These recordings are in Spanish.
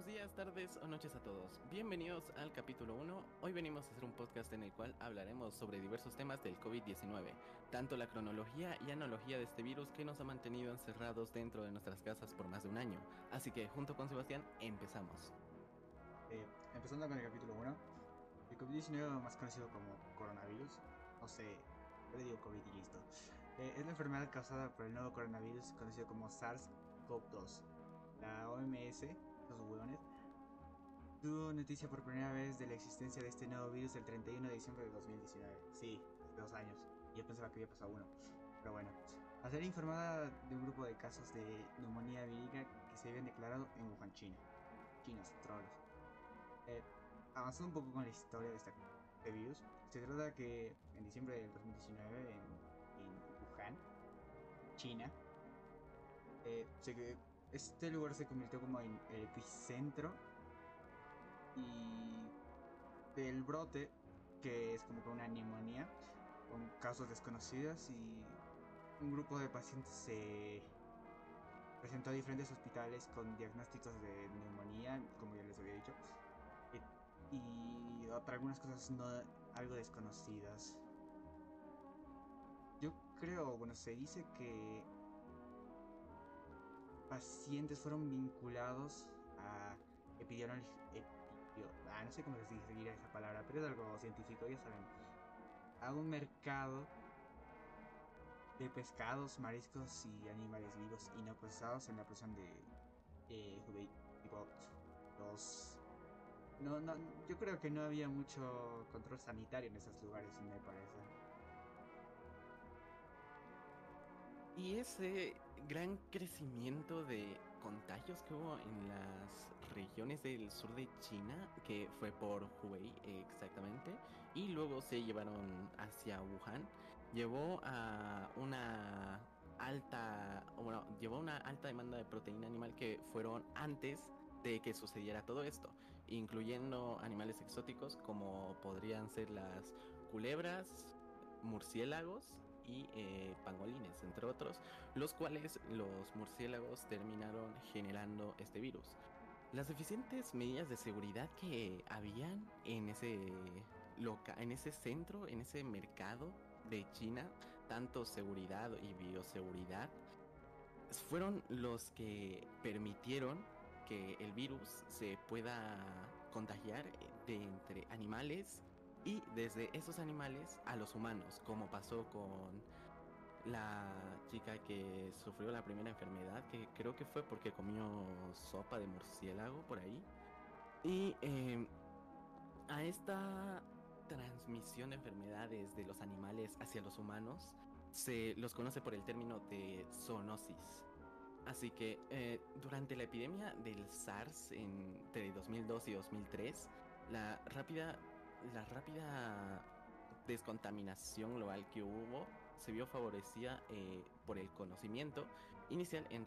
buenos días, tardes o noches a todos. Bienvenidos al capítulo 1. Hoy venimos a hacer un podcast en el cual hablaremos sobre diversos temas del COVID-19, tanto la cronología y analogía de este virus que nos ha mantenido encerrados dentro de nuestras casas por más de un año. Así que junto con Sebastián empezamos. Eh, empezando con el capítulo 1, el COVID-19 más conocido como coronavirus, o sea, yo le digo COVID y listo, eh, es la enfermedad causada por el nuevo coronavirus conocido como SARS-CoV-2. La OMS los huevones, tuvo noticia por primera vez de la existencia de este nuevo virus el 31 de diciembre de 2019. Sí, hace dos años. Yo pensaba que había pasado uno. Pero bueno, a ser informada de un grupo de casos de neumonía vírica que se habían declarado en Wuhan, China. Chinos, trolls. Eh, avanzando un poco con la historia de este virus, se trata que en diciembre del 2019 en, en Wuhan, China, eh, se este lugar se convirtió como en el epicentro y del brote que es como una neumonía con casos desconocidos y un grupo de pacientes se presentó a diferentes hospitales con diagnósticos de neumonía, como ya les había dicho, y, otra, algunas cosas no algo desconocidas. Yo creo, bueno, se dice que pacientes fueron vinculados a epidemiología. Ah, no sé cómo se diría esa palabra, pero es algo científico, ya saben. A un mercado de pescados, mariscos y animales vivos y no procesados en la prisión de eh. Tipo. No, no, yo creo que no había mucho control sanitario en esos lugares, me parece. Y ese gran crecimiento de contagios que hubo en las regiones del sur de China, que fue por Hubei exactamente, y luego se llevaron hacia Wuhan, llevó a una alta, bueno, llevó una alta demanda de proteína animal que fueron antes de que sucediera todo esto, incluyendo animales exóticos como podrían ser las culebras, murciélagos y eh, pangolines, entre otros, los cuales los murciélagos terminaron generando este virus. Las deficientes medidas de seguridad que habían en ese, loca en ese centro, en ese mercado de China, tanto seguridad y bioseguridad, fueron los que permitieron que el virus se pueda contagiar de entre animales y desde esos animales a los humanos, como pasó con la chica que sufrió la primera enfermedad, que creo que fue porque comió sopa de murciélago por ahí. Y em, a esta transmisión de enfermedades de los animales hacia los humanos se los conoce por el término de zoonosis. Así que eh, durante la epidemia del SARS entre 2002 y 2003, la rápida la rápida descontaminación global que hubo se vio favorecida eh, por el conocimiento inicial en,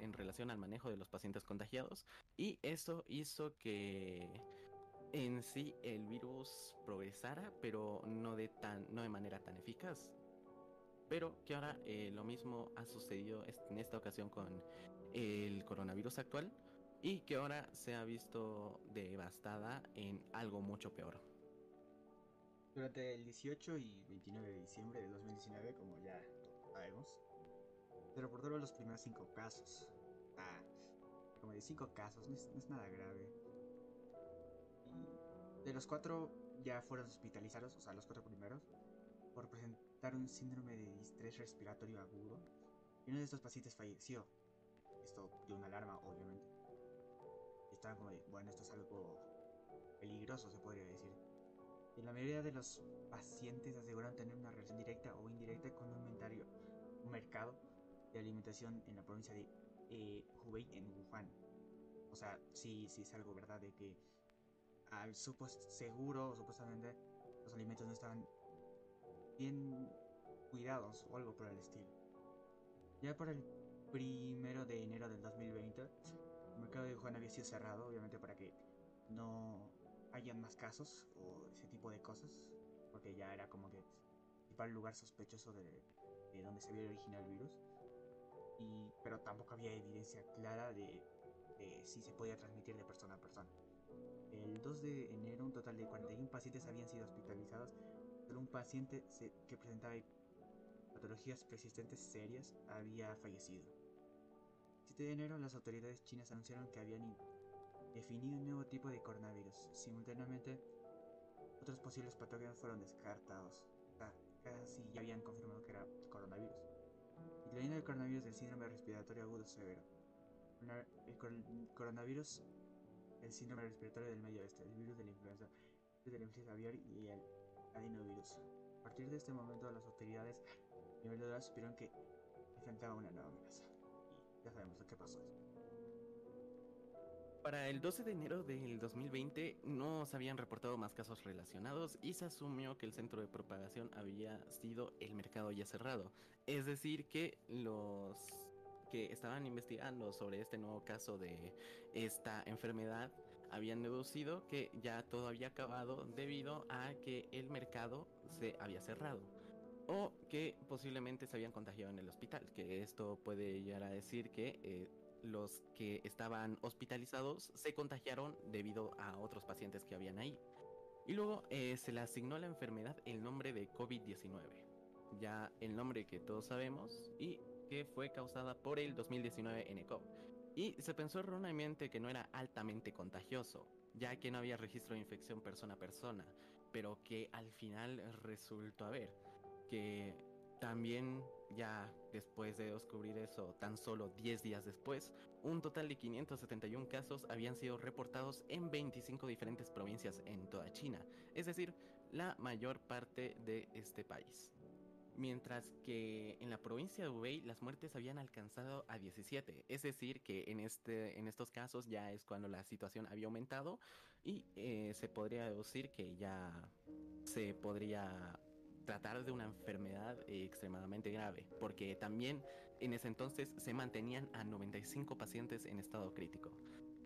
en relación al manejo de los pacientes contagiados y eso hizo que en sí el virus progresara pero no de, tan, no de manera tan eficaz. Pero que ahora eh, lo mismo ha sucedido en esta ocasión con el coronavirus actual, y que ahora se ha visto devastada en algo mucho peor. Durante el 18 y 29 de diciembre de 2019, como ya sabemos, se reportaron los primeros 5 casos. Ah, como de 5 casos, no es, nada grave. Y de los 4 ya fueron hospitalizados, o sea, los 4 primeros, por presentar un síndrome de distrés respiratorio agudo. Y uno de estos pacientes falleció. Esto dio una alarma, obviamente como bueno, esto es algo peligroso, se podría decir. Y la mayoría de los pacientes aseguran tener una relación directa o indirecta con un, inventario, un mercado de alimentación en la provincia de eh, Hubei, en Wuhan. O sea, sí, sí es algo verdad de que al supuesto seguro, supuestamente, los alimentos no estaban bien cuidados o algo por el estilo. Ya por el primero de enero del 2020, el mercado de Wuhan había sido cerrado, obviamente para que no hayan más casos o ese tipo de cosas, porque ya era como que principal lugar sospechoso de, donde se había originado el virus. Y, pero tampoco había evidencia clara de eh, si se podía transmitir de persona a persona. El 2 de enero un total de 41 pacientes habían sido hospitalizados, pero un paciente que presentaba patologías persistentes serias había fallecido. El 7 de enero las autoridades chinas anunciaron que habían definido un nuevo tipo de coronavirus. Simultáneamente, otros posibles patógenos fueron descartados. casi ya habían confirmado que era coronavirus. Incluyendo el coronavirus del síndrome respiratorio agudo severo. El coronavirus el síndrome respiratorio del medio oeste, el virus de la influenza, el de la influenza aviar y el adenovirus. A partir de este momento, las autoridades nivel supieron que enfrentaba una nueva amenaza. Ya sabemos que pasó. Para el 12 de enero del 2020 no se habían reportado más casos relacionados y se asumió que el centro de propagación había sido el mercado ya cerrado. Es decir, que los que estaban investigando sobre este nuevo caso de esta enfermedad habían deducido que ya todo había acabado debido a que el mercado se había cerrado o que posiblemente se habían contagiado en el hospital, que esto puede llegar a decir que eh, los que estaban hospitalizados se contagiaron debido a otros pacientes que habían ahí. Y luego eh, se le asignó a la enfermedad el nombre de COVID-19, ya el nombre que todos sabemos y que fue causada por el 2019 NCOV. Y se pensó erróneamente que no era altamente contagioso, ya que no había registro de infección persona a persona, pero que al final resultó haber, que también ya después de descubrir eso, tan solo 10 días después, un total de 571 casos habían sido reportados en 25 diferentes provincias en toda China, es decir, la mayor parte de este país. Mientras que en la provincia de Hubei las muertes habían alcanzado a 17, es decir, que en, este, en estos casos ya es cuando la situación había aumentado y eh, se podría deducir que ya se podría tratar de una enfermedad extremadamente grave, porque también en ese entonces se mantenían a 95 pacientes en estado crítico.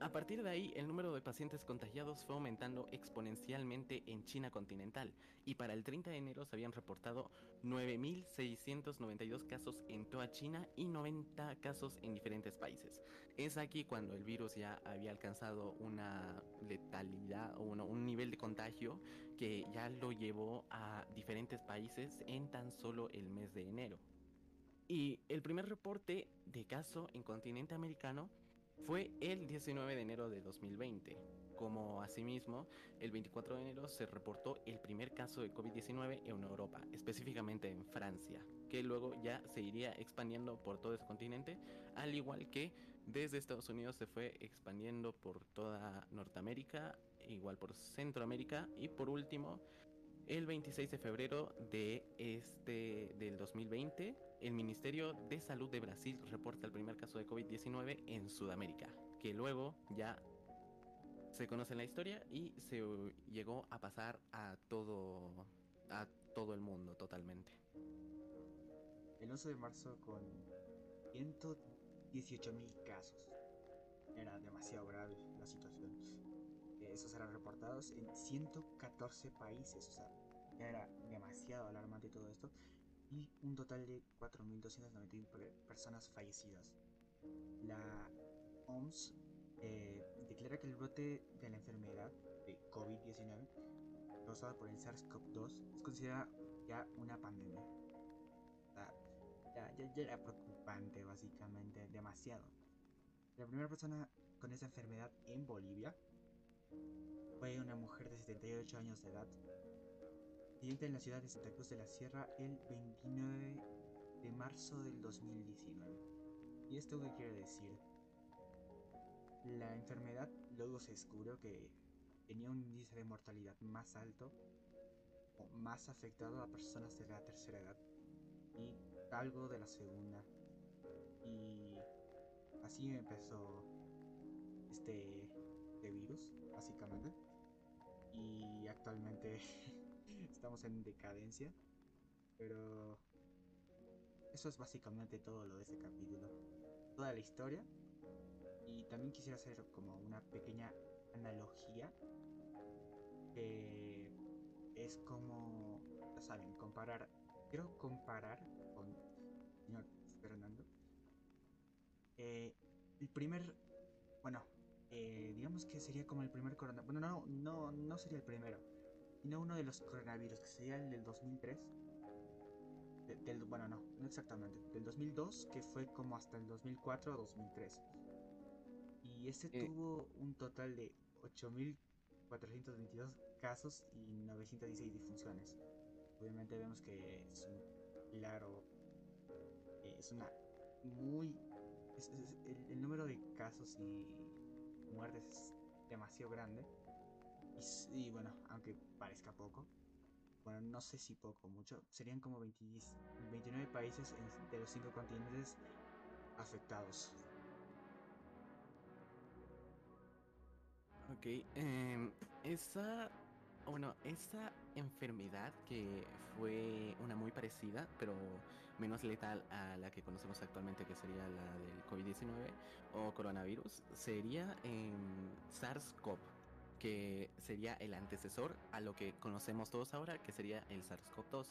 A partir de ahí, el número de pacientes contagiados fue aumentando exponencialmente en China continental y para el 30 de enero se habían reportado 9.692 casos en toda China y 90 casos en diferentes países. Es aquí cuando el virus ya había alcanzado una letalidad o un nivel de contagio que ya lo llevó a diferentes países en tan solo el mes de enero. Y el primer reporte de caso en continente americano fue el 19 de enero de 2020. Como asimismo, el 24 de enero se reportó el primer caso de COVID-19 en Europa, específicamente en Francia, que luego ya se iría expandiendo por todo ese continente, al igual que desde Estados Unidos se fue expandiendo por toda Norteamérica, igual por Centroamérica y por último, el 26 de febrero de este del 2020 el Ministerio de Salud de Brasil reporta el primer caso de COVID-19 en Sudamérica, que luego ya se conoce la historia y se llegó a pasar a todo, a todo el mundo totalmente. El 11 de marzo con 118 mil casos. Era demasiado grave la situación. Esos eran reportados en 114 países, o sea, era demasiado alarmante todo esto y un total de 4.291 personas fallecidas. La OMS eh, declara que el brote de la enfermedad de COVID-19 causada por el SARS-CoV-2 es considerada ya una pandemia. ya, ya, era preocupante, básicamente, demasiado. La primera persona con esa enfermedad en Bolivia fue una mujer de 78 años de edad en la ciudad de Santa Cruz de la Sierra el 29 de marzo del 2019. ¿Y esto qué quiere decir? La enfermedad luego se descubrió que tenía un índice de mortalidad más alto o más afectado a personas de la tercera edad y algo de la segunda. Y así empezó este, este virus, básicamente. Y actualmente estamos en decadencia. Pero eso es básicamente todo lo de este capítulo. Toda la historia. Y también quisiera hacer como una pequeña analogía. Que es como, ya saben, comparar. Quiero comparar con señor Fernando. Eh, el primer bueno, eh, digamos que sería como el primer coronavirus. Bueno, no, no, no sería el primero, sino uno de los coronavirus, que sería el del 2003. del, bueno, no, no exactamente. Del 2002, que fue como hasta el 2004 o 2003. Y este Eh. tuvo un total de 8.422 casos y 916 difunciones. Obviamente vemos que es un claro, eh, es una muy, es- es- el, el número de casos y muertes es demasiado grande. Y, bueno, aunque parezca poco, bueno, no sé si poco o mucho, serían como 20 29 países de los 5 continentes afectados. Ok, em, esa, bueno, esa enfermedad que fue una muy parecida, pero menos letal a la que conocemos actualmente, que sería la del COVID-19 o coronavirus, sería em, SARS-CoV, que sería el antecesor a lo que conocemos todos ahora, que sería el SARS-CoV-2.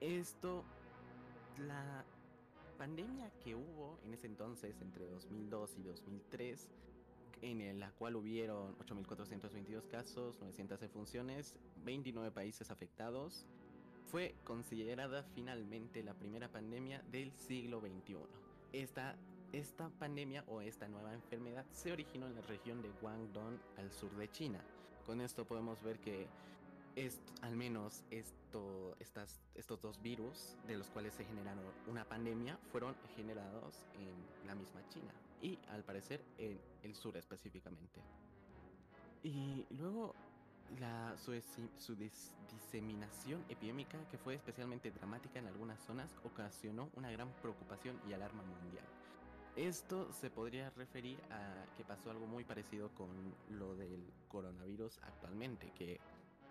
Esto, la pandemia que hubo en ese entonces, entre 2002 y 2003, en la cual hubieron 8.422 casos, 900 defunciones, 29 países afectados, fue considerada finalmente la primera pandemia del siglo XXI. Esta, esta pandemia o esta nueva enfermedad se originó en la región de Guangdong al sur de China. Con esto podemos ver que est- al menos esto, estas, estos dos virus, de los cuales se generaron una pandemia, fueron generados en la misma China y al parecer en el sur específicamente. Y luego la, su, diseminación epidémica, que fue especialmente dramática en algunas zonas, ocasionó una gran preocupación y alarma mundial. Esto se podría referir a que pasó algo muy parecido con lo del coronavirus actualmente, que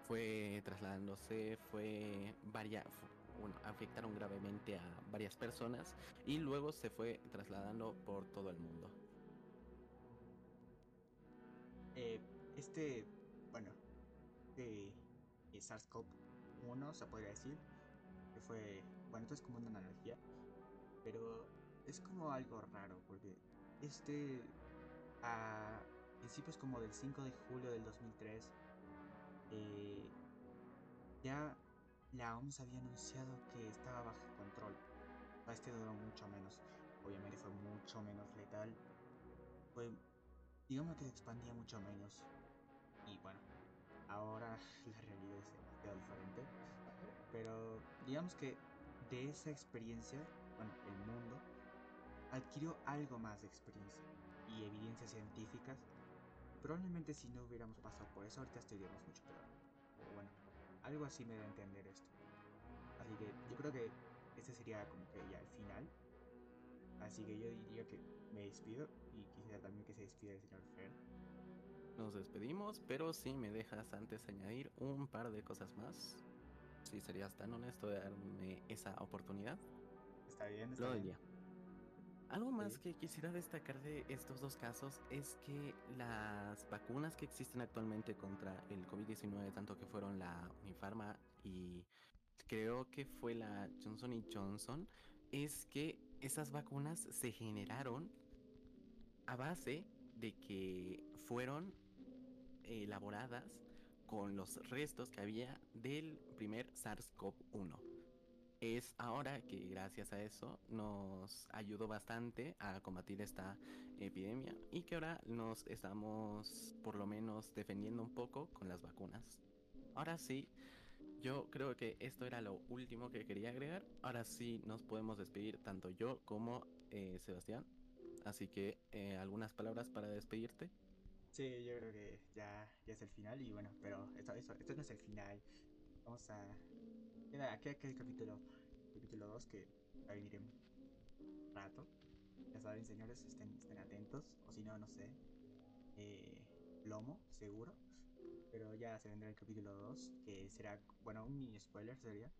fue trasladándose, fue varias, bueno, afectaron gravemente a varias personas y luego se fue trasladando por todo el mundo. Eh, este, de SARS-CoV-1 se podría decir que fue, bueno, esto es como una analogía, pero es como algo raro porque este a principios como del 5 de julio del 2003 eh, ya la OMS había anunciado que estaba bajo control. Este duró mucho menos, obviamente fue mucho menos letal, fue digamos que expandía mucho menos. Y bueno, ahora la realidad es demasiado diferente. Pero digamos que de esa experiencia, bueno, el mundo adquirió algo más de experiencia y evidencias científicas. Probablemente si no hubiéramos pasado por eso, ahorita estaríamos mucho peor. O bueno, algo así me da a entender esto. Así que yo creo que este sería como que ya el final. Así que yo diría que me despido y quisiera también que se despida el señor Fer. Nos despedimos, pero si me dejas antes añadir un par de cosas más, si serías tan honesto de darme esa oportunidad, Está bien, está lo bien. diría. Algo más Sí. que quisiera destacar de estos dos casos es que las vacunas que existen actualmente contra el COVID-19, tanto que fueron la Unifarma y creo que fue la Johnson y Johnson, es que esas vacunas se generaron a base de que fueron elaboradas con los restos que había del primer SARS-CoV-1 es ahora que gracias a eso nos ayudó bastante a combatir esta epidemia y que ahora nos estamos por lo menos defendiendo un poco con las vacunas. Ahora sí, yo creo que esto era lo último que quería agregar. Ahora sí nos podemos despedir tanto yo como eh, Sebastián. Así que eh, algunas palabras para despedirte. Sí, yo creo que ya, ya es el final y bueno, pero esto, esto, esto no es el final. Vamos a... Queda, queda, queda el capítulo, capítulo 2 que va a venir en un rato. Ya saben, señores, estén, estén atentos. O si no, no sé. Eh, lomo, seguro. Pero ya se vendrá el capítulo 2, que será, bueno, un mini spoiler sería.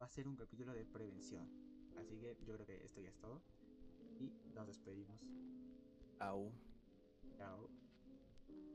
Va a ser un capítulo de prevención. Así que yo creo que esto ya es todo. Y nos despedimos. Au. Chao.